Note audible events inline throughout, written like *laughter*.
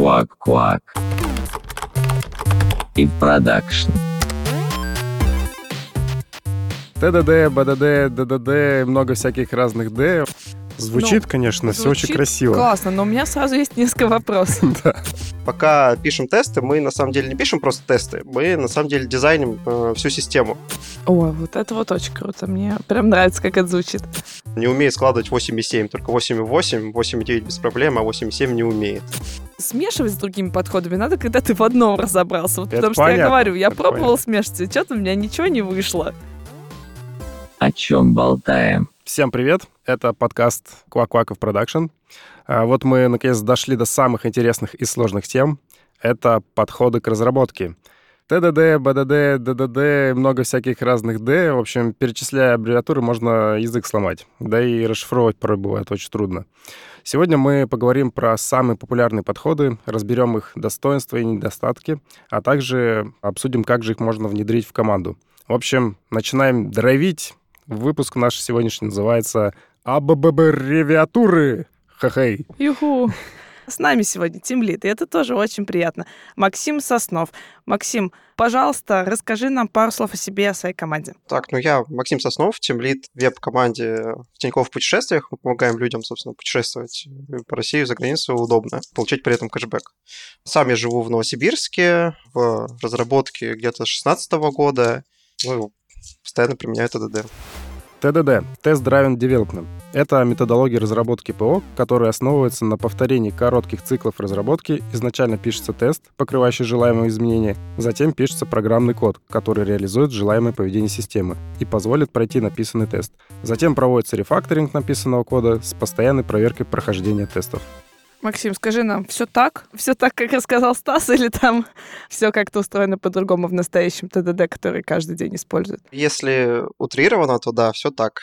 Квак-квак. И продакшн. ТДД, БДД, ДДД, много всяких разных Д. Звучит, конечно, все очень Звучит красиво. Классно, но у меня сразу есть несколько вопросов. *laughs* Пока пишем тесты, мы на самом деле не пишем просто тесты, мы на самом деле дизайним э, всю систему. Ой, вот это вот очень круто. Мне прям нравится, как это звучит. Не умеет складывать 8,7, только 8,8, 8,9 без проблем, а 8,7 не умеет. Смешивать с другими подходами надо, когда ты в одном разобрался. Вот Это потому что я понятно, говорю, я это пробовал понятно. смешивать, и что-то у меня ничего не вышло. О чем болтаем? Всем привет, это подкаст Квак-Кваков Production. А, Вот мы, наконец, дошли до самых интересных и сложных тем. Это подходы к разработке. TDD, BDD, DDD, много всяких разных D. В общем, перечисляя аббревиатуры, можно язык сломать. Да и расшифровывать порой бывает очень трудно. Сегодня мы поговорим про самые популярные подходы, разберем их достоинства и недостатки, а также обсудим, как же их можно внедрить в команду. В общем, начинаем дровить. Выпуск наш сегодняшний называется «Аббревиатуры». Хе-хей. Юху. С нами сегодня Тимлит, и это тоже очень приятно. Максим Соснов. Максим, пожалуйста, расскажи нам пару слов о себе и о своей команде. Так, ну я Максим Соснов, тимлид веб-команде в Тинькофф путешествиях. Мы помогаем людям, собственно, путешествовать по России, за границу удобно, получать при этом кэшбэк. Сам я живу в Новосибирске, в разработке где-то с 2016 года. Ну, постоянно применяю ТДД. ТДД – Test Driven Development. Это методология разработки ПО, которая основывается на повторении коротких циклов разработки. Изначально пишется тест, покрывающий желаемые изменения, затем пишется программный код, который реализует желаемое поведение системы и позволит пройти написанный тест. Затем проводится рефакторинг написанного кода с постоянной проверкой прохождения тестов. Максим, скажи нам, все так? Все так, как рассказал Стас, или там *laughs* все как-то устроено по-другому в настоящем ТДД, который каждый день использует? Если утрировано, то да, все так.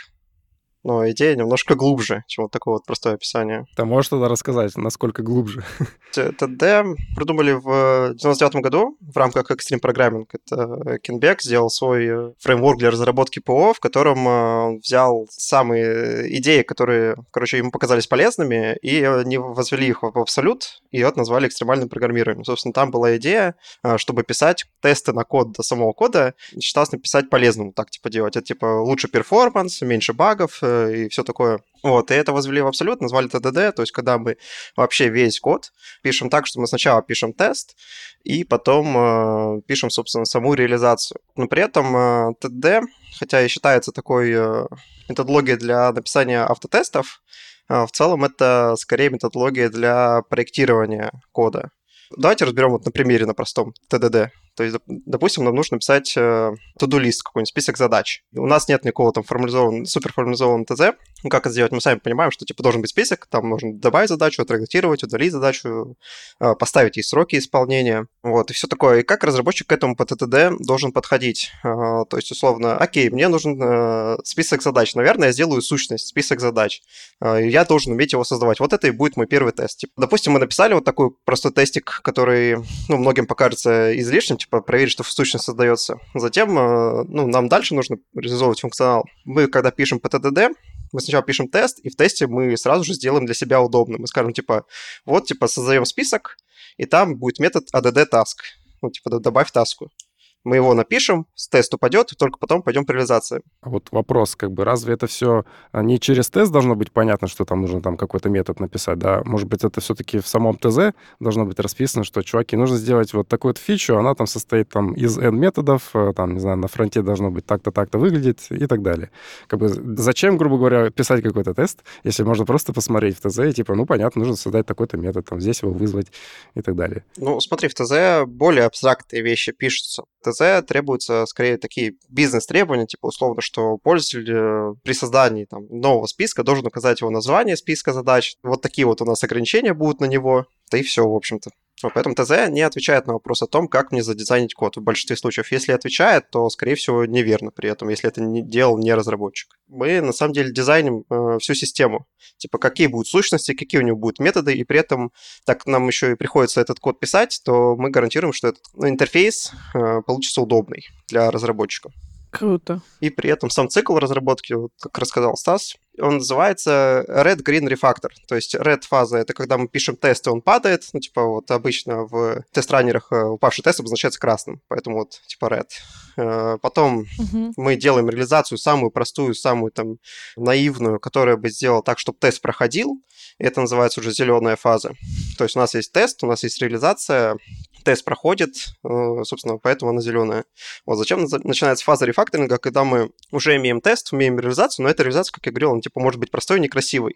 Но идея немножко глубже, чем вот такое вот простое описание. Ты можешь тогда рассказать, насколько глубже? *laughs* ТД придумали в 99 году в рамках Extreme Programming. Это Кинбек сделал свой э, фреймворк для разработки ПО, в котором э, он взял самые идеи, которые, короче, ему показались полезными, и э, не возвели их в абсолют, и вот назвали экстремальным программированием. Собственно, там была идея, э, чтобы писать тесты на код до самого кода, считалось написать полезным, так типа делать. Это типа лучше перформанс, меньше багов э, и все такое. Вот, и это возвели в абсолют, назвали ТДД, то есть когда мы вообще весь код пишем так, что мы сначала пишем тест, и потом э, пишем, собственно, саму реализацию. Но при этом э, ТДД, хотя и считается такой э, методологией для написания автотестов, э, в целом это скорее методология для проектирования кода. Давайте разберем вот на примере на простом ТДД. То есть, доп- допустим, нам нужно написать э, to-do-лист, какой-нибудь список задач. У нас нет никакого там формализованного, суперформализованного ТЗ. Ну, как это сделать? Мы сами понимаем, что типа должен быть список, там нужно добавить задачу, отредактировать, удалить задачу, э, поставить ей сроки исполнения. Вот, и все такое. И как разработчик к этому по ТТД должен подходить? Э, То есть, условно, окей, мне нужен э, список задач. Наверное, я сделаю сущность, список задач. Э, Я должен уметь его создавать. Вот это и будет мой первый тест. Типа, допустим, мы написали вот такой простой тестик, который, ну, многим покажется излишним, типа проверить, что сущность создается. Затем, э, ну, нам дальше нужно реализовывать функционал. Мы, когда пишем ТДД, мы сначала пишем тест, и в тесте мы сразу же сделаем для себя удобно. Мы скажем, типа, вот, типа, создаем список, и там будет метод add task. Ну, типа, добавь таску. Мы его напишем, с тест упадет, и только потом пойдем к реализации. А Вот вопрос, как бы, разве это все не через тест должно быть понятно, что там нужно там какой-то метод написать, да? Может быть, это все-таки в самом ТЗ должно быть расписано, что, чуваки, нужно сделать вот такую вот фичу, она там состоит там из N методов, э, там, не знаю, на фронте должно быть так-то, так-то выглядеть и так далее. Как бы зачем, грубо говоря, писать какой-то тест, если можно просто посмотреть в ТЗ и типа, ну, понятно, нужно создать такой-то метод, там, здесь его вызвать и так далее. Ну, смотри, в ТЗ более абстрактные вещи пишутся. В ТЗ требуются скорее такие бизнес-требования, типа условно, что пользователь э, при создании там, нового списка должен указать его название списка задач. Вот такие вот у нас ограничения будут на него. Да и все, в общем-то. Поэтому ТЗ не отвечает на вопрос о том, как мне задизайнить код в большинстве случаев. Если отвечает, то, скорее всего, неверно при этом, если это не делал не разработчик. Мы, на самом деле, дизайним э, всю систему. Типа, какие будут сущности, какие у него будут методы, и при этом, так нам еще и приходится этот код писать, то мы гарантируем, что этот ну, интерфейс э, получится удобный для разработчика. Круто. И при этом сам цикл разработки, вот как рассказал Стас, он называется Red Green Refactor. То есть Red фаза — это когда мы пишем тест, и он падает. Ну, типа вот обычно в тест-раннерах э, упавший тест обозначается красным. Поэтому вот типа Red. Э, Потом Мгм. мы делаем реализацию самую простую, самую там наивную, которая бы сделала так, чтобы тест проходил. И это называется уже зеленая фаза. То есть у нас есть тест, у нас есть реализация, тест проходит, э, собственно, поэтому она зеленая. Вот зачем начинается фаза рефакторинга, когда мы уже имеем тест, имеем реализацию, но эта реализация, как я говорил, она типа может быть простой и некрасивой.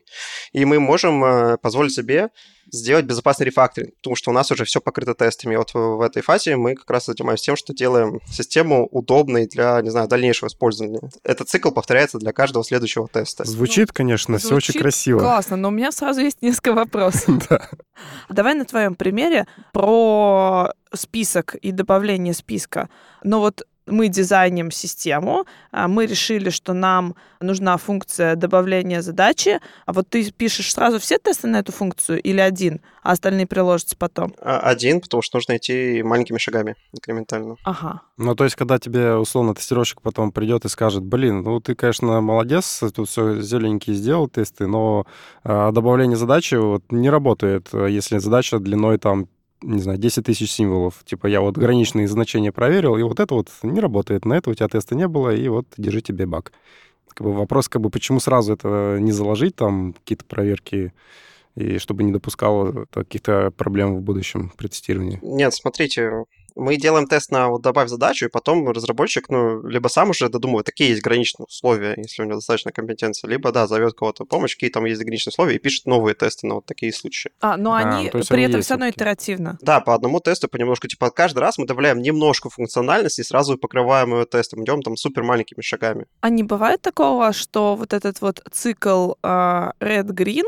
И мы можем э, позволить себе сделать безопасный рефакторинг, потому что у нас уже все покрыто тестами. И вот в, этой фазе мы как раз занимаемся тем, что делаем систему удобной для, не знаю, дальнейшего использования. Этот цикл повторяется для каждого следующего теста. Звучит, конечно, все очень Звучит красиво. Классно, но у меня сразу есть несколько вопросов. *laughs* Да. Давай на твоем примере про список и добавление списка. Ну вот мы дизайним систему, а мы решили, что нам нужна функция добавления задачи, а вот ты пишешь сразу все тесты на эту функцию или один, а остальные приложатся потом? А, Один, потому что нужно идти маленькими шагами инкрементально. Ага. Ну, то есть, когда тебе, условно, тестировщик потом придет и скажет, блин, ну, ты, конечно, молодец, тут все зелененькие сделал тесты, но а, добавление задачи вот не работает, если задача длиной там не знаю, 10 тысяч символов. Типа я вот граничные значения проверил, и вот это вот не работает. На это у тебя теста не было, и вот держи тебе баг. Как бы вопрос, как бы, почему сразу это не заложить, там, какие-то проверки, и чтобы не допускало каких-то проблем в будущем при тестировании. Нет, смотрите, мы делаем тест на вот добавь задачу, и потом разработчик, ну, либо сам уже додумывает, такие есть граничные условия, если у него достаточно компетенции, либо, да, зовет кого-то помощь, какие там есть граничные условия, и пишет новые тесты на вот такие случаи. А, но А, они есть при они этом есть все равно итеративно. Да, по одному тесту понемножку, типа, каждый раз мы добавляем немножко функциональности и сразу покрываем ее тестом, идем там супер маленькими шагами. А не бывает такого, что вот этот вот цикл а, red-green,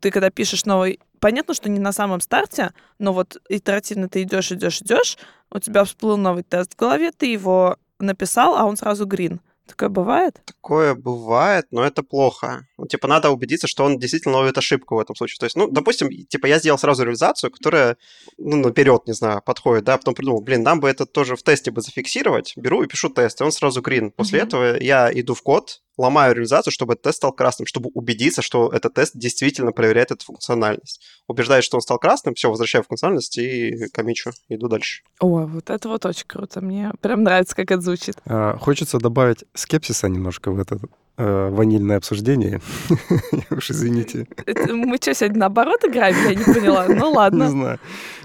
ты когда пишешь новый, понятно, что не на самом старте, но вот итеративно ты идешь, идешь, идешь, у тебя всплыл новый тест в голове, ты его написал, а он сразу green. Такое бывает? Такое бывает, но это плохо. Ну, типа, надо убедиться, что он действительно ловит ошибку в этом случае. То есть, ну, допустим, типа, я сделал сразу реализацию, которая, ну, наперед, не знаю, подходит, да, потом придумал, блин, нам бы это тоже в тесте бы зафиксировать, беру и пишу тест, и он сразу green. После Мгм. этого я иду в код, ломаю реализацию, чтобы этот тест стал красным, чтобы убедиться, что этот тест действительно проверяет эту функциональность. Убеждаюсь, что он стал красным, все, возвращаю функциональность и комичу, иду дальше. Ой, вот это вот очень круто. Мне прям нравится, как это звучит. А, Хочется добавить скепсиса немножко в это э, ванильное обсуждение. *laughs* Уж извините. Мы что, сегодня наоборот играем? Я не поняла. Ну Не ладно. знаю.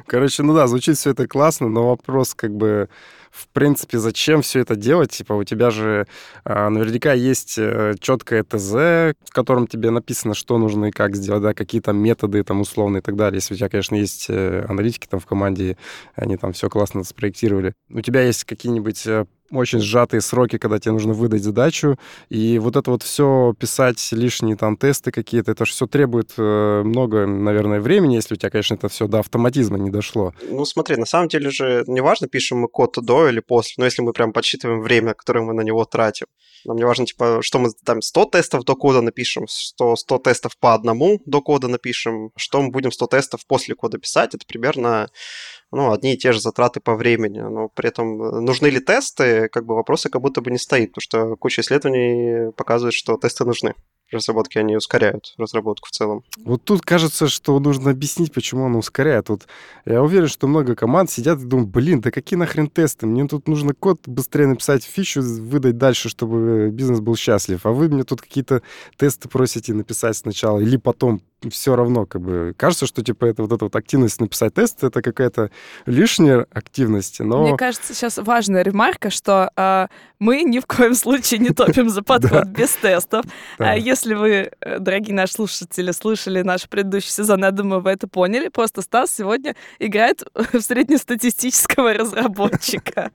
Короче, ну да, звучит все это классно, но вопрос как бы в принципе, зачем все это делать? Типа, у тебя же а, наверняка есть э, четкое ТЗ, в котором тебе написано, что нужно и как сделать, да, какие там методы там условные и так далее. Если у тебя, конечно, есть э, аналитики там в команде, они там все классно спроектировали. У тебя есть какие-нибудь э, очень сжатые сроки, когда тебе нужно выдать задачу, и вот это вот все писать лишние там тесты какие-то, это же все требует э, много, наверное, времени, если у тебя, конечно, это все до автоматизма не дошло. Ну, смотри, на самом деле же неважно, пишем мы код до или после, но если мы прям подсчитываем время, которое мы на него тратим, нам не важно, типа, что мы там 100 тестов до кода напишем, 100, 100 тестов по одному до кода напишем, что мы будем 100 тестов после кода писать, это примерно ну, одни и те же затраты по времени. Но при этом э, нужны ли тесты, как бы вопросы как будто бы не стоит, потому что куча исследований показывает, что тесты нужны. Разработки, они ускоряют разработку в целом. Вот тут кажется, что нужно объяснить, почему он ускоряет. Вот я уверен, что много команд сидят и думают, блин, да какие нахрен тесты? Мне тут нужно код быстрее написать, фичу выдать дальше, чтобы бизнес был счастлив. А вы мне тут какие-то тесты просите написать сначала или потом. Все равно, как бы, кажется, что, типа, это вот эта вот активность написать тест, это какая-то лишняя активность, но... Мне кажется, сейчас важная ремарка, что а, мы ни в коем случае не топим за *laughs* подход без тестов. А если вы, э, дорогие наши слушатели, слышали наш предыдущий сезон, я думаю, вы это поняли. Просто Стас сегодня играет *laughs* в среднестатистического разработчика.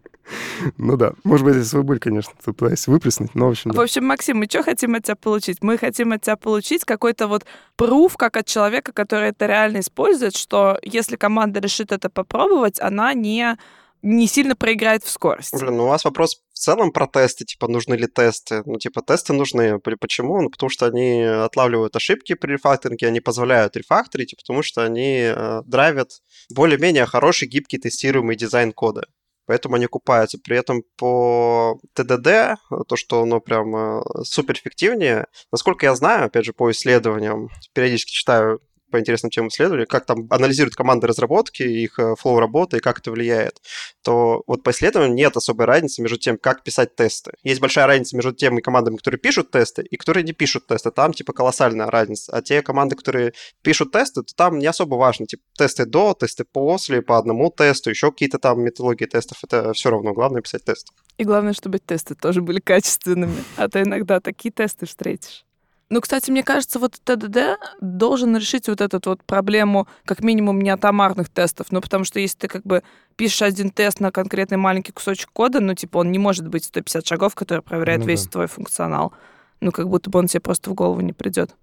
Ну да, может быть, я свой боль, конечно, пытаюсь выплеснуть, но, в общем, В да. общем, Максим, мы что хотим от тебя получить? Мы хотим от тебя получить какой-то вот пруф, как от человека, который это реально использует, что если команда решит это попробовать, она не не сильно проиграет в скорости. Блин, ну у вас вопрос в целом про тесты, типа, нужны ли тесты? Ну, типа, тесты нужны. Почему? Ну, потому что они отлавливают ошибки при рефакторинге, они позволяют рефакторить, и потому что они э, драйвят более-менее хороший, гибкий, тестируемый дизайн кода. Поэтому они окупаются. При этом по ТДД, то, что оно прям э, супер эффективнее, насколько я знаю, опять же, по исследованиям, периодически читаю по интересным темам исследования, как там анализируют команды разработки, их э, флоу работы и как это влияет, то вот по исследованиям нет особой разницы между тем, как писать тесты. Есть большая разница между теми командами, которые пишут тесты, и которые не пишут тесты. Там, типа, колоссальная разница. А те команды, которые пишут тесты, то там не особо важно. Типа, тесты до, тесты после, по одному тесту, еще какие-то там методологии тестов. Это все равно. Главное писать тест. И главное, чтобы тесты тоже были качественными. А то иногда такие тесты встретишь. Ну, кстати, мне кажется, вот ТДД должен решить вот эту вот проблему как минимум неатомарных тестов. Ну, потому что если ты как бы пишешь один тест на конкретный маленький кусочек кода, ну, типа, он не может быть 150 шагов, которые проверяют Ну весь да. твой функционал. Ну, как будто бы он тебе просто в голову не придет.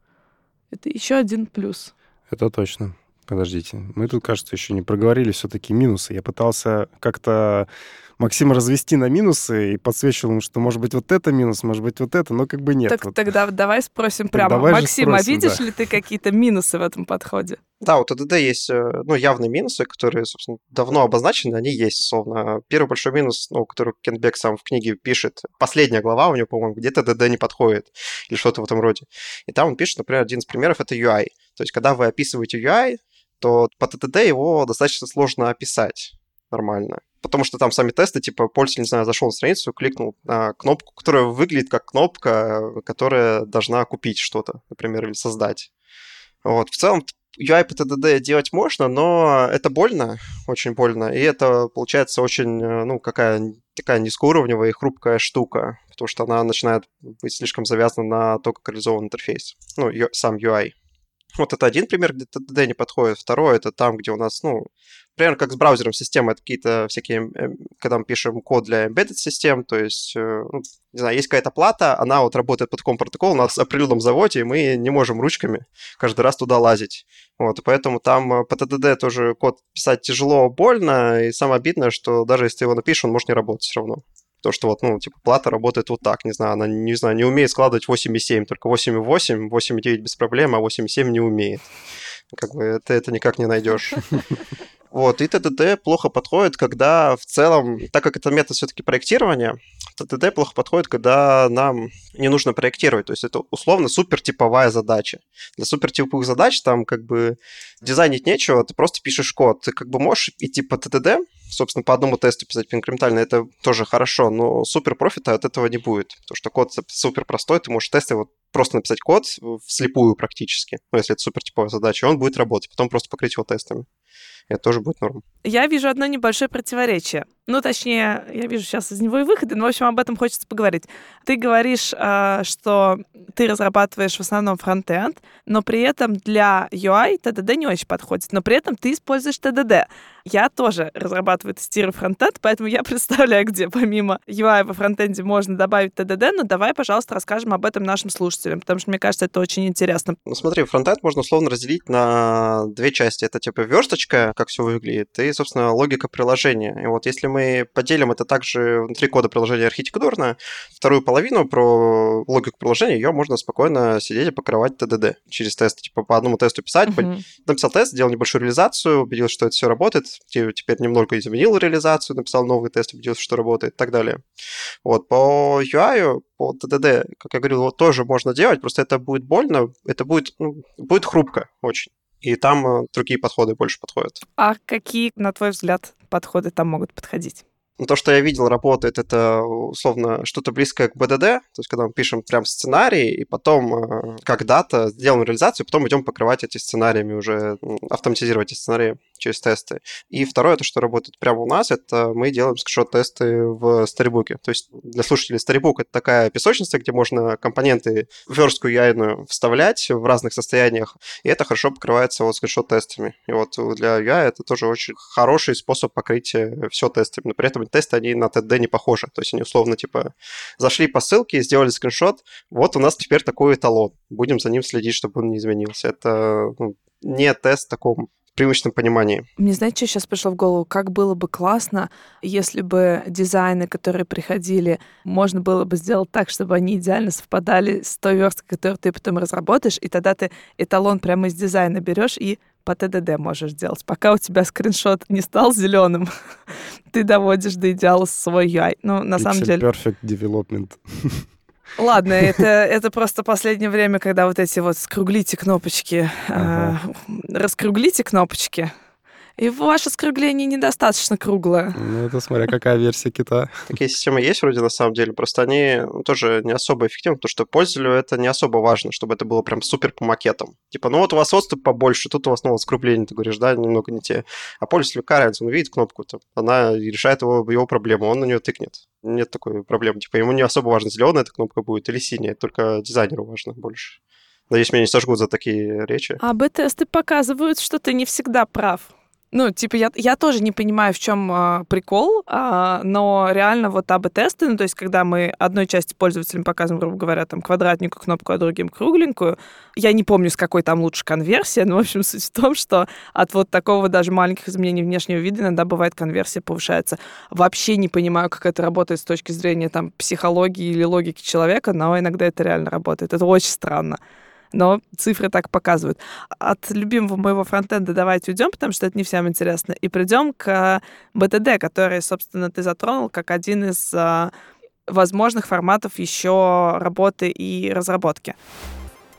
Это еще один плюс. Это точно. Подождите. Мы тут, кажется, еще не проговорили все-таки минусы. Я пытался как-то Максима развести на минусы и подсвечивал ему, что может быть вот это минус, может быть вот это, но как бы нет. так Вот тогда давай спросим прямо. давай Максим, а спросим, видишь да. ли ты какие-то минусы в этом подходе? Да, у ТДД есть э, ну, явные минусы, которые, собственно, давно обозначены, они есть, словно. Первый большой минус, ну, который Кенбек сам в книге пишет, последняя глава у него, по-моему, где ТДД не подходит, или что-то в этом роде. И там он пишет, например, один из примеров — это UI. То есть, когда вы описываете UI, то по ТТД его достаточно сложно описать нормально. Потому что там сами тесты, типа, пользователь, не знаю, зашел на страницу, кликнул на кнопку, которая выглядит как кнопка, которая должна купить что-то, например, или создать. Вот. В целом, UI по TDD делать можно, но это больно, очень больно, и это получается очень, э, ну, какая такая низкоуровневая и хрупкая штука, потому что она начинает быть слишком завязана на то, как реализован интерфейс, ну, сам UI. Вот это один пример, где TDD не подходит. Второй — это там, где у нас, ну, примерно как с браузером системы, это какие-то всякие, э, когда мы пишем код для embedded систем, то есть, э, ну, не знаю, есть какая-то плата, она вот работает по такому протоколу на определенном заводе, и мы не можем ручками каждый раз туда лазить. Вот, и поэтому там э, по TDD тоже код писать тяжело, больно, и самое обидное, что даже если ты его напишешь, он может не работать все равно. То, что вот, ну, типа, плата работает вот так, не знаю, она, не знаю, не умеет складывать 8,7, только 8,8, 8,9 без проблем, а 8,7 не умеет. Как бы ты это никак не найдешь. *laughs* Вот, и ТДД плохо подходит, когда в целом, так как это метод все-таки проектирования, ТДД плохо подходит, когда нам не нужно проектировать. То есть это условно супертиповая задача. Для супертиповых задач там как бы дизайнить нечего, ты просто пишешь код. Ты как бы можешь идти по ТДД, собственно, по одному тесту писать инкрементально, это тоже хорошо, но супер профита от этого не будет, потому что код супер простой, ты можешь тесты вот просто написать код вслепую практически, ну, если это супер типовая задача, он будет работать, потом просто покрыть его тестами. Это тоже будет норм. Я вижу одно небольшое противоречие. Ну, точнее, я вижу сейчас из него и выходы, но, в общем, об этом хочется поговорить. Ты говоришь, а, что ты разрабатываешь в основном фронтенд, но при этом для UI TDD не очень подходит, но при этом ты используешь TDD. Я тоже разрабатываю, тестирую фронтенд, поэтому я *laughs* представляю, где помимо UI во фронтенде можно добавить TDD, но давай, пожалуйста, расскажем об этом нашим слушателям, потому что, мне кажется, это очень интересно. Ну, смотри, фронтенд можно условно разделить на две части. Это типа версточка, как все выглядит, и, собственно, логика приложения. И вот если мы поделим это также внутри кода приложения архитектурно, вторую половину про логику приложения, ее можно спокойно сидеть и покрывать TDD через тест. Типа по одному тесту писать, Мгм. написал тест, сделал небольшую реализацию, убедился, что это все работает, те- теперь немного изменил реализацию, написал новый тест, убедился, что работает и так далее. Вот, по UI, по TDD, как я говорил, вот тоже можно делать, просто это будет больно, это будет, ну, будет хрупко очень. И там э, другие подходы больше подходят. А какие, на твой взгляд, подходы там могут подходить? Ну, то, что я видел, работает, это условно что-то близкое к БДД, то есть когда мы пишем прям сценарий, и потом э, когда-то сделаем реализацию, потом идем покрывать эти сценариями уже, автоматизировать эти сценарии через тесты. И второе, то, что работает прямо у нас, это мы делаем скриншот-тесты в Storybook. То есть для слушателей Storybook это такая песочница, где можно компоненты верстку яйную вставлять в разных состояниях, и это хорошо покрывается вот скриншот-тестами. И вот для UI это тоже очень хороший способ покрытия все тестами, но при этом тесты, они на TD не похожи. То есть они условно типа зашли по ссылке, сделали скриншот, вот у нас теперь такой эталон, будем за ним следить, чтобы он не изменился. Это ну, не тест в таком привычном понимании. Мне, знаете, что сейчас пришло в голову? Как было бы классно, если бы дизайны, которые приходили, можно было бы сделать так, чтобы они идеально совпадали с той версткой, которую ты потом разработаешь, и тогда ты эталон прямо из дизайна берешь и по ТДД можешь делать. Пока у тебя скриншот не стал зеленым, *laughs* ты доводишь до идеала свой UI. Ну, на самом Pixel деле... Perfect Development. *laughs* Ладно, это, это просто последнее время, когда вот эти вот скруглите кнопочки, Ага. э, раскруглите кнопочки, и ваше скругление недостаточно круглое. Ну, это смотря какая версия кита. Такие системы есть вроде на самом деле, просто они тоже не особо эффективны, потому что пользователю это не особо важно, чтобы это было прям супер по макетам. Типа, ну вот у вас отступ побольше, тут у вас снова скругление, ты говоришь, да, немного не те. А пользователю разница, он видит кнопку, там, она решает его, его проблему, он на нее тыкнет. Нет такой проблемы. Типа, ему не особо важно, зеленая эта кнопка будет или синяя, только дизайнеру важно больше. Надеюсь, меня не сожгут за такие речи. А АБ-тесты показывают, что ты не всегда прав. Ну, типа, я, я тоже не понимаю, в чем а, прикол, а, но реально вот АБ-тесты, ну, то есть, когда мы одной части пользователям показываем, грубо говоря, там, квадратненькую кнопку, а другим кругленькую, я не помню, с какой там лучше конверсия, но, в общем, суть в том, что от вот такого даже маленьких изменений внешнего вида иногда бывает конверсия повышается. Вообще не понимаю, как это работает с точки зрения, там, психологии или логики человека, но иногда это реально работает. Это очень странно но цифры так показывают. От любимого моего фронтенда давайте уйдем, потому что это не всем интересно, и придем к BTD, который, собственно, ты затронул как один из а, возможных форматов еще работы и разработки.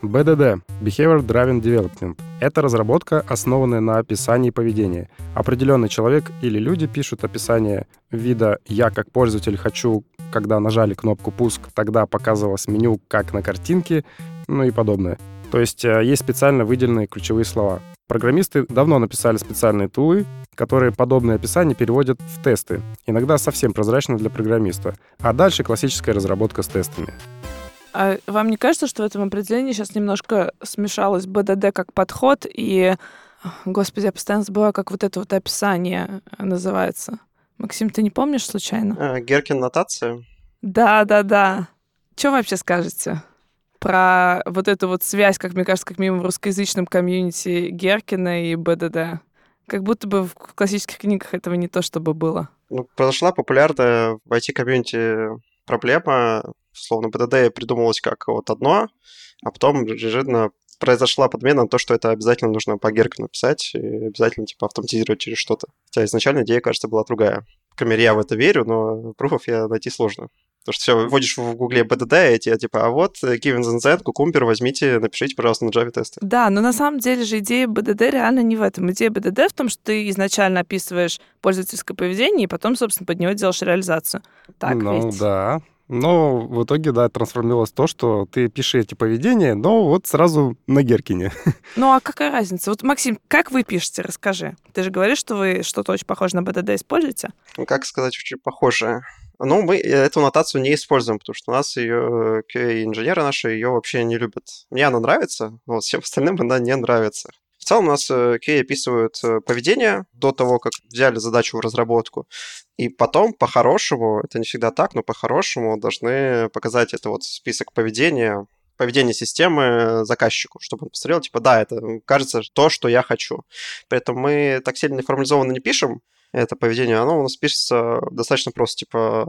BDD – Behavior Driven Development. Это разработка, основанная на описании поведения. Определенный человек или люди пишут описание вида «я как пользователь хочу, когда нажали кнопку «пуск», тогда показывалось меню, как на картинке», ну и подобное. То есть э, есть специально выделенные ключевые слова. Программисты давно написали специальные тулы, которые подобные описания переводят в тесты, иногда совсем прозрачно для программиста. А дальше классическая разработка с тестами. А вам не кажется, что в этом определении сейчас немножко смешалось БДД как подход и... Господи, я постоянно забываю, как вот это вот описание называется. Максим, ты не помнишь случайно? А, Геркин нотация. Да, да, да. Что вообще скажете про вот эту вот связь, как мне кажется, как минимум в русскоязычном комьюнити Геркина и БДД? Как будто бы в классических книгах этого не то, чтобы было. Ну, произошла популярная в IT-комьюнити проблема, словно БДД придумалось как вот одно, а потом неожиданно произошла подмена на то, что это обязательно нужно по Геркину писать и обязательно типа автоматизировать через что-то. Хотя изначально идея, кажется, была другая. По крайней мере, я в это верю, но пруфов я найти сложно. Потому что все, вводишь в гугле BDD, и тебе типа, а вот Given Z, Cucumber, возьмите, напишите, пожалуйста, на Java тесты. Да, но на самом деле же идея BDD реально не в этом. Идея BDD в том, что ты изначально описываешь пользовательское поведение, и потом, собственно, под него делаешь реализацию. Так ну ведь? да. Но в итоге, да, трансформировалось то, что ты пишешь эти поведения, но вот сразу на Геркине. *laughs* Ну а какая разница? Вот, Максим, как вы пишете, расскажи. Ты же говоришь, что вы что-то очень похоже на BDD используете? Ну, как сказать, очень похоже. Ну, мы эту нотацию не используем, потому что у нас ее QA-инженеры наши ее вообще не любят. Мне она нравится, вот всем *laughs* остальным она не нравится. В целом у нас QA описывают поведение до того, как взяли задачу в разработку. И потом, по-хорошему, это не всегда так, но по-хорошему должны показать это вот список поведения, поведение системы заказчику, чтобы он посмотрел, типа, да, это кажется то, что я хочу. При этом мы так сильно формализованно не пишем это поведение, оно у нас пишется достаточно просто, типа,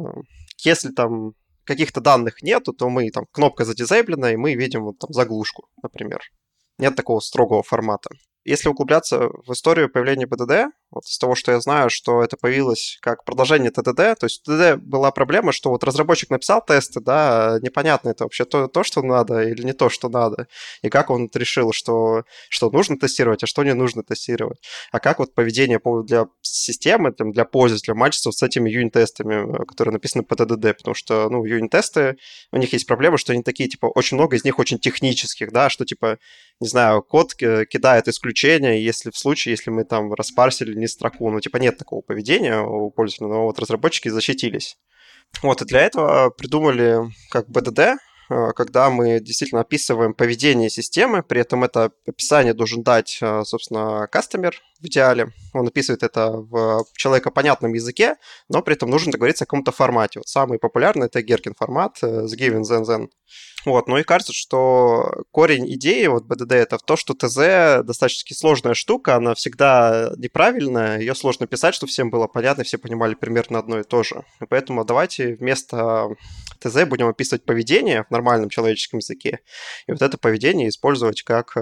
если там каких-то данных нету, то мы там кнопка задизейблена, и мы видим вот там заглушку, например. Нет такого строгого формата. Если углубляться в историю появления БДД, вот из того, что я знаю, что это появилось как продолжение ТДД, то есть ТДД была проблема, что вот разработчик написал тесты, да, непонятно это вообще то, то, что надо или не то, что надо, и как он решил, что, что нужно тестировать, а что не нужно тестировать, а как вот поведение для системы, для пользователя мачится с этими юнит-тестами, которые написаны по ТДД, потому что, ну, юнит-тесты, у них есть проблема, что они такие, типа, очень много из них очень технических, да, что, типа, не знаю, код кидает исключения, если в случае, если мы там распарсили не строку. Ну, типа, нет такого поведения у пользователя, но вот разработчики защитились. Вот, и для этого придумали как BDD, когда мы действительно описываем поведение системы, при этом это описание должен дать, собственно, кастомер в идеале. Он описывает это в человекопонятном языке, но при этом нужно договориться о каком-то формате. Вот самый популярный это Gherkin формат с given then then. Вот, ну и кажется, что корень идеи вот BDD это в то, что ТЗ достаточно сложная штука, она всегда неправильная, ее сложно писать, чтобы всем было понятно, все понимали примерно одно и то же. И поэтому давайте вместо ТЗ будем описывать поведение в нормальном человеческом языке, и вот это поведение использовать как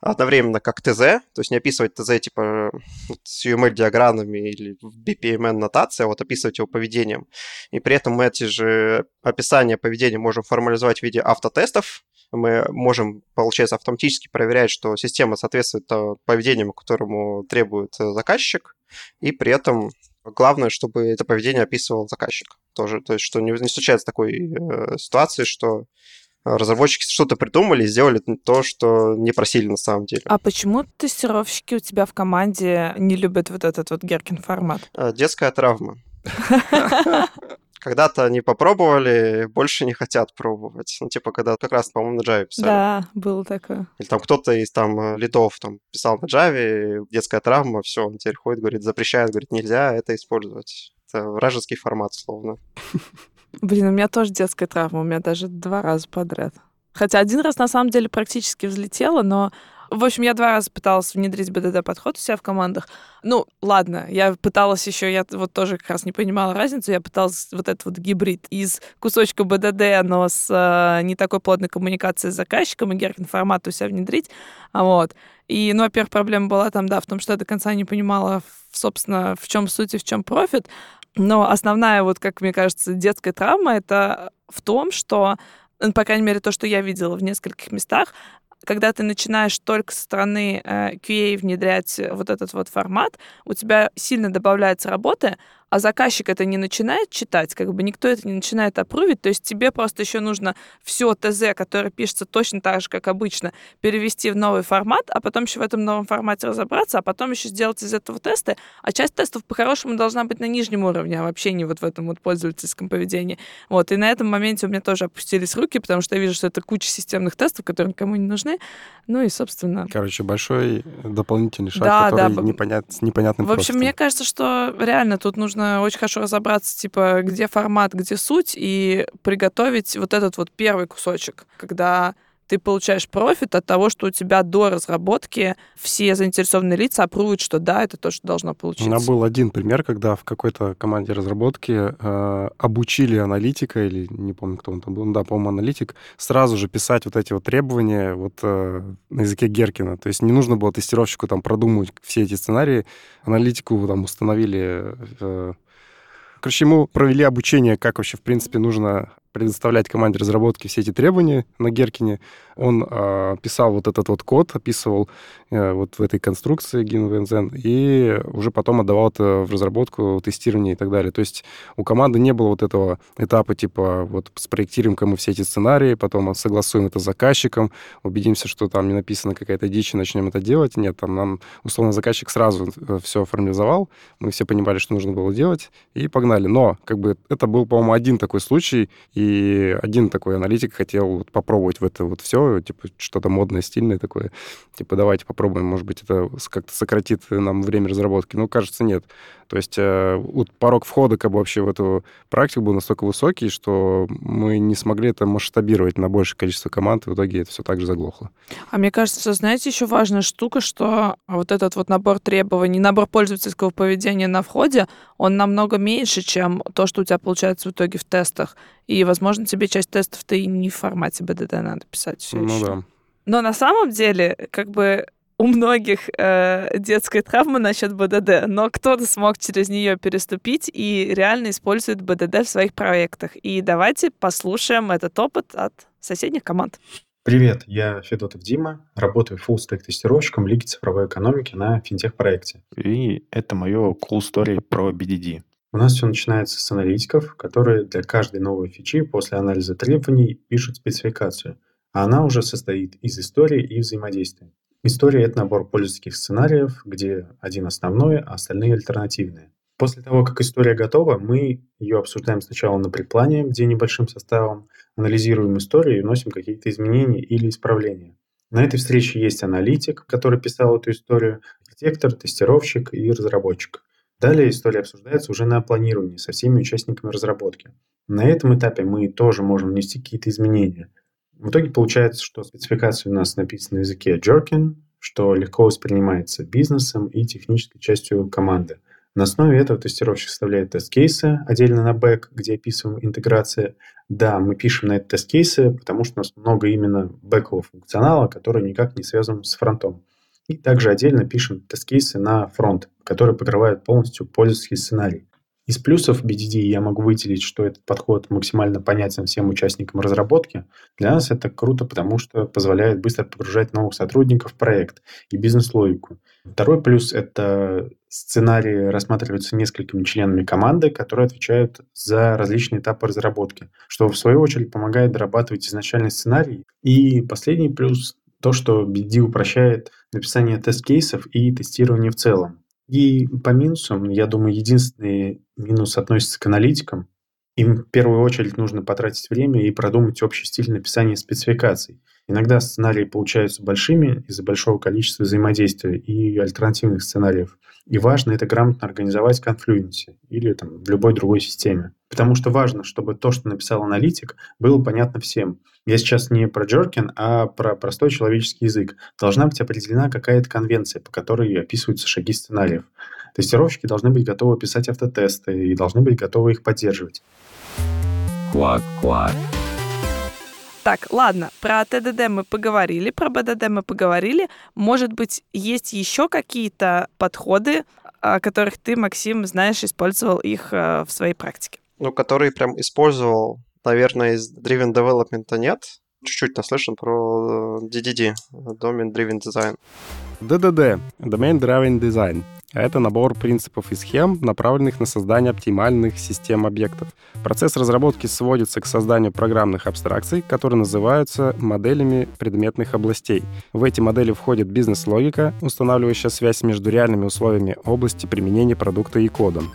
одновременно как ТЗ, то есть не описывать ТЗ типа с UML-диаграммами или в BPMN-нотации, а вот описывать его поведением. И при этом мы эти же описания поведения можем формализовать в виде автотестов, мы можем, получается, автоматически проверять, что система соответствует поведению, которому требует э, заказчик, и при этом главное, чтобы это поведение описывал заказчик тоже. То есть, что не, не случается такой э, ситуации, что разработчики что-то придумали и сделали то, что не просили на самом деле. А почему тестировщики у тебя в команде не любят вот этот вот Геркин формат? Э, детская травма. *laughs* Когда-то они попробовали, больше не хотят пробовать. Ну, типа, когда как раз, по-моему, на Java писали. Да, было такое. Или там кто-то из там э, лидов там писал на Java, детская травма, все, он теперь ходит, говорит, запрещает, говорит, нельзя это использовать. Это вражеский формат, словно. *laughs* Блин, у меня тоже детская травма, у меня даже два раза подряд. Хотя один раз на самом деле практически взлетела, но в общем, я два раза пыталась внедрить БДД-подход у себя в командах. Ну, ладно, я пыталась еще, я вот тоже как раз не понимала разницу, я пыталась вот этот вот гибрид из кусочка БДД, но с э, не такой плотной коммуникацией с заказчиком и Геркин формат у себя внедрить. Вот. И, ну, во-первых, проблема была там, да, в том, что я до конца не понимала, собственно, в чем суть и в чем профит. Но основная, вот, как мне кажется, детская травма это в том, что ну, по крайней мере, то, что я видела в нескольких местах, когда ты начинаешь только со стороны э, QA внедрять вот этот вот формат, у тебя сильно добавляется работы, а заказчик это не начинает читать, как бы никто это не начинает опрувить, то есть тебе просто еще нужно все ТЗ, которое пишется точно так же, как обычно, перевести в новый формат, а потом еще в этом новом формате разобраться, а потом еще сделать из этого тесты, а часть тестов по-хорошему должна быть на нижнем уровне, а вообще не вот в этом вот пользовательском поведении. Вот, и на этом моменте у меня тоже опустились руки, потому что я вижу, что это куча системных тестов, которые никому не нужны, ну и, собственно... Короче, большой дополнительный шаг, да, который да. непонят, непонятный В общем, просто. мне кажется, что реально тут нужно нужно очень хорошо разобраться, типа, где формат, где суть, и приготовить вот этот вот первый кусочек, когда ты получаешь профит от того, что у тебя до разработки все заинтересованные лица опруют, что да, это то, что должно получиться. У меня был один пример, когда в какой-то команде разработки э, обучили аналитика, или не помню, кто он там был, ну, да, по-моему, аналитик, сразу же писать вот эти вот требования вот э, на языке Геркина. То есть не нужно было тестировщику там продумывать все эти сценарии. Аналитику там установили... Э, Короче, ему провели обучение, как вообще, в принципе, нужно предоставлять команде разработки все эти требования на Геркине. Он э, писал вот этот вот код, описывал э, вот в этой конструкции GinVNZen, и уже потом отдавал это в разработку, тестирование и так далее. То есть у команды не было вот этого этапа типа вот спроектируем-ка мы все эти сценарии, потом согласуем это с заказчиком, убедимся, что там не написана какая-то дичь, и начнем это делать. Нет, там нам, условно, заказчик сразу э, все формализовал, мы все понимали, что нужно было делать, и погнали. Но как бы это был, по-моему, один такой случай, и один такой аналитик хотел вот попробовать в это вот все, типа что-то модное, стильное такое. Типа давайте попробуем, может быть, это как-то сократит нам время разработки. Ну, кажется, нет. То есть э, вот порог входа как бы вообще в эту практику был настолько высокий, что мы не смогли это масштабировать на большее количество команд, и в итоге это все так же заглохло. А мне кажется, знаете, еще важная штука, что вот этот вот набор требований, набор пользовательского поведения на входе, он намного меньше, чем то, что у тебя получается в итоге в тестах. И, возможно, тебе часть тестов-то и не в формате БДД надо писать все ну еще. да. Но на самом деле, как бы у многих э, детская травма насчет БДД, но кто-то смог через нее переступить и реально использует БДД в своих проектах. И давайте послушаем этот опыт от соседних команд. Привет, я Федотов Дима, работаю full-stack тестировщиком Лиги цифровой экономики на финтех-проекте. И это мое cool story про BDD. У нас все начинается с аналитиков, которые для каждой новой фичи после анализа требований пишут спецификацию, а она уже состоит из истории и взаимодействия. История — это набор пользовательских сценариев, где один основной, а остальные альтернативные. После того, как история готова, мы ее обсуждаем сначала на предплане, где небольшим составом, анализируем историю и вносим какие-то изменения или исправления. На этой встрече есть аналитик, который писал эту историю, архитектор, тестировщик и разработчик. Далее история обсуждается уже на планировании со всеми участниками разработки. На этом этапе мы тоже можем внести какие-то изменения. В итоге получается, что спецификация у нас написана на языке Jerkin, что легко воспринимается бизнесом и технической частью команды. На основе этого тестировщик составляет тест-кейсы отдельно на бэк, где описываем интеграция. Да, мы пишем на это тест-кейсы, потому что у нас много именно бэкового функционала, который никак не связан с фронтом. И также отдельно пишем тест-кейсы на фронт, который покрывает полностью пользовательский сценарий. Из плюсов BDD я могу выделить, что этот подход максимально понятен всем участникам разработки. Для нас это круто, потому что позволяет быстро погружать новых сотрудников в проект и бизнес-логику. Второй плюс – это сценарии рассматриваются несколькими членами команды, которые отвечают за различные этапы разработки, что в свою очередь помогает дорабатывать изначальный сценарий. И последний плюс – то, что BD упрощает написание тест-кейсов и тестирование в целом. И по минусам, я думаю, единственный минус относится к аналитикам. Им в первую очередь нужно потратить время и продумать общий стиль написания спецификаций. Иногда сценарии получаются большими из-за большого количества взаимодействия и альтернативных сценариев. И важно это грамотно организовать в Confluence или там, в любой другой системе. Потому что важно, чтобы то, что написал аналитик, было понятно всем. Я сейчас не про Джоркин, а про простой человеческий язык. Должна быть определена какая-то конвенция, по которой описываются шаги сценариев. Тестировщики должны быть готовы писать автотесты и должны быть готовы их поддерживать. Квак-квак. Так, ладно, про ТДД мы поговорили, про БДД мы поговорили. Может быть, есть еще какие-то подходы, о которых ты, Максим, знаешь, использовал их э, в своей практике? Ну, который прям использовал, наверное, из Driven Development нет. Чуть-чуть наслышан про э, DDD, Domain Driven Design. DDD – Domain Driven Design. Это набор принципов и схем, направленных на создание оптимальных систем объектов. Процесс разработки сводится к созданию программных абстракций, которые называются моделями предметных областей. В эти модели входит бизнес-логика, устанавливающая связь между реальными условиями области применения продукта и кодом.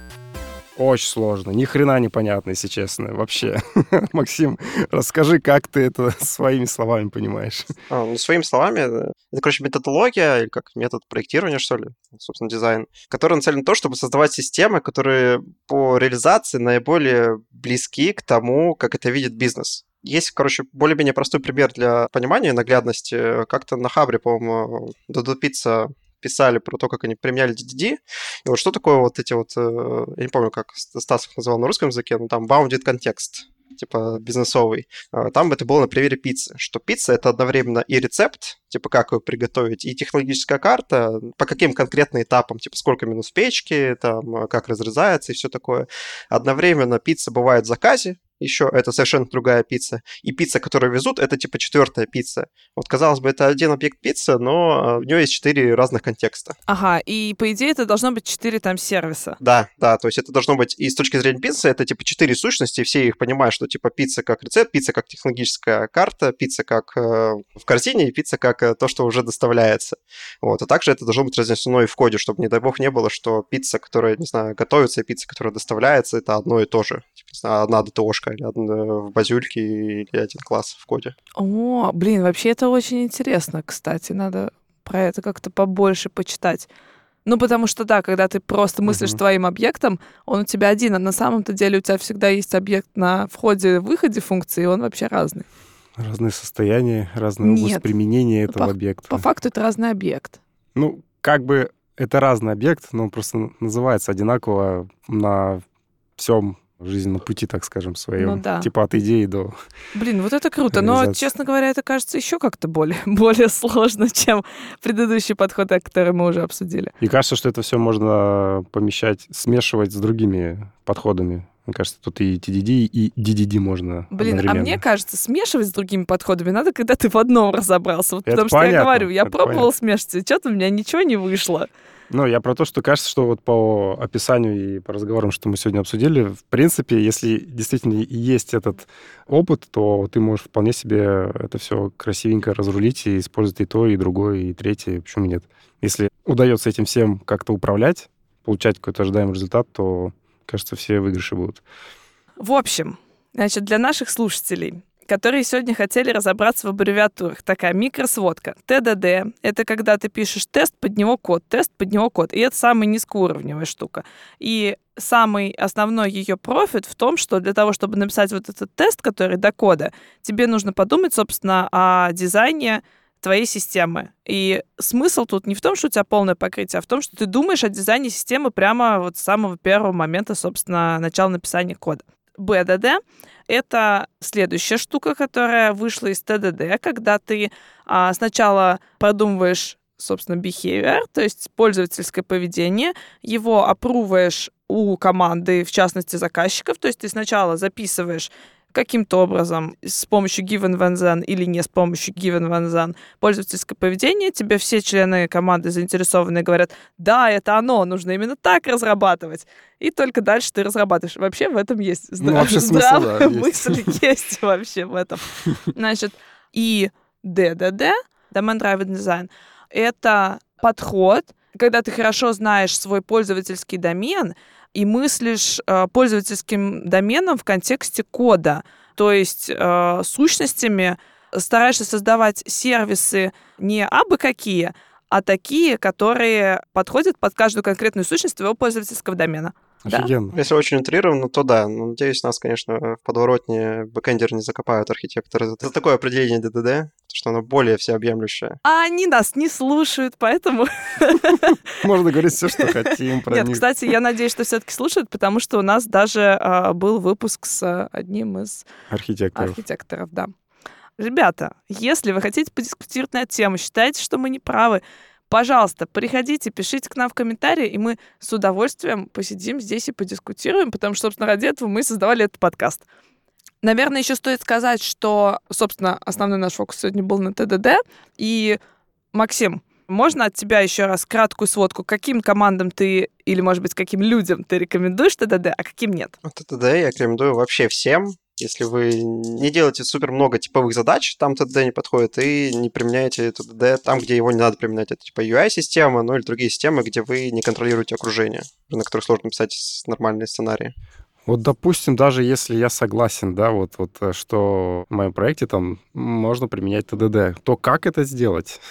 Очень сложно, ни хрена непонятно, если честно, вообще. *laughs* Максим, расскажи, как ты это своими словами понимаешь. А, ну, своими словами, э, это, короче, методология, или как метод проектирования, что ли, собственно, дизайн, который нацелен на то, чтобы создавать системы, которые по реализации наиболее близки к тому, как это видит бизнес. Есть, короче, более-менее простой пример для понимания наглядности. Как-то на Хабре, по-моему, Додо Пицца писали про то, как они применяли DDD. И вот что такое вот эти вот, э, я не помню, как Стас их называл на русском языке, но там bounded контекст типа бизнесовый. А, там это было на примере пиццы, что пицца это одновременно и рецепт, типа как ее приготовить, и технологическая карта, по каким конкретным этапам, типа сколько минут в печке, там, как разрезается и все такое. Одновременно пицца бывает в заказе, еще это совершенно другая пицца. И пицца, которую везут, это типа четвертая пицца. Вот, казалось бы, это один объект пиццы, но у нее есть четыре разных контекста. Ага, и по идее это должно быть четыре там сервиса. Да, да, то есть это должно быть, и с точки зрения пиццы, это типа четыре сущности, все их понимают, что типа пицца как рецепт, пицца как технологическая карта, пицца как э, в корзине, и пицца как э, то, что уже доставляется. Вот, а также это должно быть разнесено и в коде, чтобы, не дай бог, не было, что пицца, которая, не знаю, готовится, и пицца, которая доставляется, это одно и то же. Типа, не знаю, одна DTO шка или одна в базюльке или один класс в коде. О, блин, вообще это очень интересно, кстати. Надо про это как-то побольше почитать. Ну, потому что, да, когда ты просто мыслишь Мгм. твоим объектом, он у тебя один, а на самом-то деле у тебя всегда есть объект на входе-выходе функции, и он вообще разный. Разные состояния, разная область Нет. применения этого По- объекта. По факту это разный объект. Ну, как бы это разный объект, но он просто называется одинаково на всем жизненном пути, так скажем, своем. Ну да. Типа от идеи до... Блин, вот это круто. Но, честно говоря, это кажется еще как-то более, *laughs* более сложно, чем предыдущий подход, который мы уже обсудили. И кажется, что это все можно помещать, смешивать с другими подходами. Мне кажется, тут и TDD, и DDD можно Блин, а мне кажется, смешивать с другими подходами надо, когда ты в одном разобрался. Вот Это потому что я понятно, говорю, я пробовал понятно. смешивать, и что-то у меня ничего не вышло. Ну, я про то, что кажется, что вот по описанию и по разговорам, что мы сегодня обсудили, в принципе, если действительно есть этот опыт, то ты можешь вполне себе это все красивенько разрулить и использовать и то, и другое, и третье, почему нет. Если удается этим всем как-то управлять, получать какой-то ожидаемый результат, то, кажется, все выигрыши будут. В общем, значит, для наших слушателей, которые сегодня хотели разобраться в аббревиатурах, такая микросводка. ТДД — это когда ты пишешь тест, под него код, тест, под него код. И это самая низкоуровневая штука. И самый основной ее профит в том, что для того, чтобы написать вот этот тест, который до кода, тебе нужно подумать, собственно, о дизайне твоей системы. И смысл тут не в том, что у тебя полное покрытие, а в том, что ты думаешь о дизайне системы прямо вот с самого первого момента, собственно, начала написания кода. БДД — это следующая штука, которая вышла из ТДД, когда ты а, сначала продумываешь собственно, behavior, то есть пользовательское поведение, его опруваешь у команды, в частности, заказчиков, то есть ты сначала записываешь каким-то образом с помощью given when then или не с помощью given when then пользовательское поведение, тебе все члены команды заинтересованные говорят, да, это оно, нужно именно так разрабатывать. И только дальше ты разрабатываешь. Вообще в этом есть Ну, здра- вообще смысл, здравая да, есть. мысль *laughs* есть вообще в этом. *laughs* Значит, и DDD, Domain Driven Design, это подход, когда ты хорошо знаешь свой пользовательский домен и мыслишь э, пользовательским доменом в контексте кода, то есть э, сущностями стараешься создавать сервисы не абы какие, а такие, которые подходят под каждую конкретную сущность твоего пользовательского домена. Да. Офигенно. Если очень утрированно, то да. Но, надеюсь, нас, конечно, в подворотне бэкэндеры не закопают архитекторы за, за такое определение ДДД, что оно более всеобъемлющее. А они нас не слушают, поэтому... *laughs* Можно говорить все, что *laughs* хотим про Нет, них. кстати, я надеюсь, что все-таки слушают, потому что у нас даже а, был выпуск с а, одним из Архитекторов. архитекторов, да. Ребята, если вы хотите подискутировать на эту тему, считаете, что мы не правы, пожалуйста, приходите, пишите к нам в комментарии, и мы с удовольствием посидим здесь и подискутируем, потому что, собственно, ради этого мы создавали этот подкаст. Наверное, еще стоит сказать, что, собственно, основной наш фокус сегодня был на ТДД. И, Максим, можно от тебя еще раз краткую сводку, каким командам ты или, может быть, каким людям ты рекомендуешь ТДД, а каким нет? Вот ТДД я рекомендую вообще всем. Если вы не делаете супер много типовых задач, там ТДД не подходит, и не применяете ТДД там, где его не надо применять. Это типа UI-система, ну или другие системы, где вы не контролируете окружение, на которых сложно писать нормальные сценарии. Вот, допустим, даже если я согласен, да, вот, вот, э, что в моем проекте там можно применять ТДД, то как это сделать? *laughs*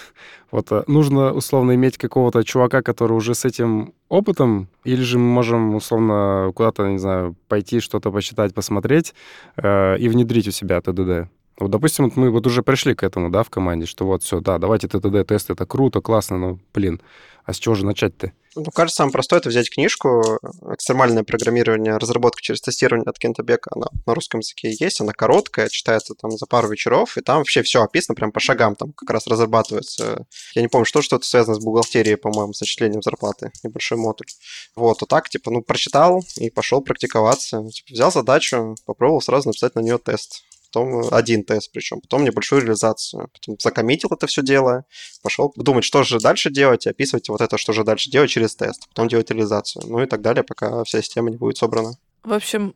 Вот э, нужно, условно, иметь какого-то чувака, который уже с этим опытом, или же мы можем, условно, куда-то, не знаю, пойти, что-то почитать, посмотреть э, и внедрить у себя ТДД. Вот, допустим, вот мы вот уже пришли к этому, да, в команде, что вот все, да, давайте ТДД-тест, это круто, классно, но, блин, а с чего же начать-то? Ну, кажется, самое простое это взять книжку «Экстремальное программирование. Разработка через тестирование» от Кента Бека. Она на русском языке есть, она короткая, читается там за пару вечеров, и там вообще все описано прям по шагам, там как раз разрабатывается. Я не помню, что что-то связано с бухгалтерией, по-моему, с отчислением зарплаты, небольшой модуль. Вот, вот так, типа, ну, прочитал и пошел практиковаться. Типа, взял задачу, попробовал сразу написать на нее тест. Потом один тест причем, потом небольшую реализацию. Потом закоммитил это все дело, пошел думать, что же дальше делать, и описывать вот это, что же дальше делать через тест. Потом делать реализацию. Ну и так далее, пока вся система не будет собрана. В общем,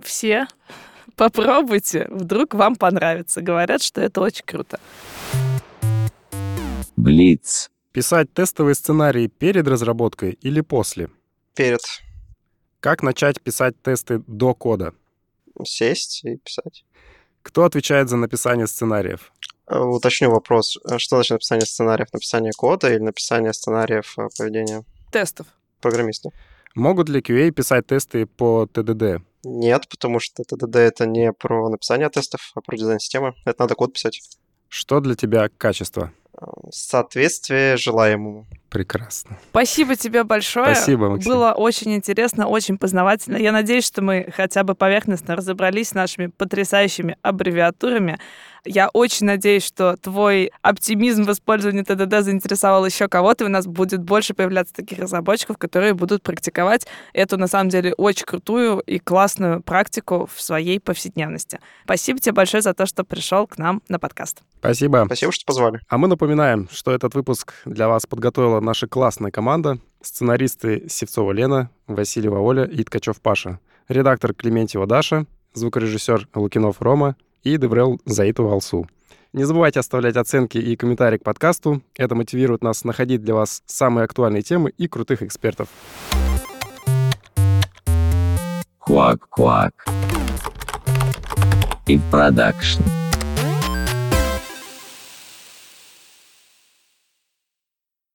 все *laughs* попробуйте, вдруг вам понравится. Говорят, что это очень круто. Блиц. Писать тестовые сценарии перед разработкой или после? Перед Как начать писать тесты до кода? сесть и писать. Кто отвечает за написание сценариев? Э, Уточню вопрос. Э, Что значит написание сценариев? Написание кода или написание сценариев э, поведения Тестов. программиста? Могут ли QA писать тесты по ТДД? Нет, потому что ТДД это не про написание тестов, а про дизайн системы. Это надо код писать. Что для тебя качество? Э, Соответствие желаемому. Прекрасно. Спасибо тебе большое. Спасибо, Максим. Было очень интересно, очень познавательно. Я надеюсь, что мы хотя бы поверхностно разобрались с нашими потрясающими аббревиатурами. Я очень надеюсь, что твой оптимизм в использовании ТДД заинтересовал еще кого-то, и у нас будет больше появляться таких разработчиков, которые будут практиковать эту, на самом деле, очень крутую и классную практику в своей повседневности. Спасибо тебе большое за то, что пришел к нам на подкаст. Спасибо. Спасибо, что позвали. А мы напоминаем, что этот выпуск для вас подготовила наша классная команда. Сценаристы Севцова Лена, Васильева Оля и Ткачев Паша. Редактор Клементьева Даша, звукорежиссер Лукинов Рома и Деврел Заитова Алсу. Не забывайте оставлять оценки и комментарии к подкасту. Это мотивирует нас находить для вас самые актуальные темы и крутых экспертов. Куак-куак. И продакшн.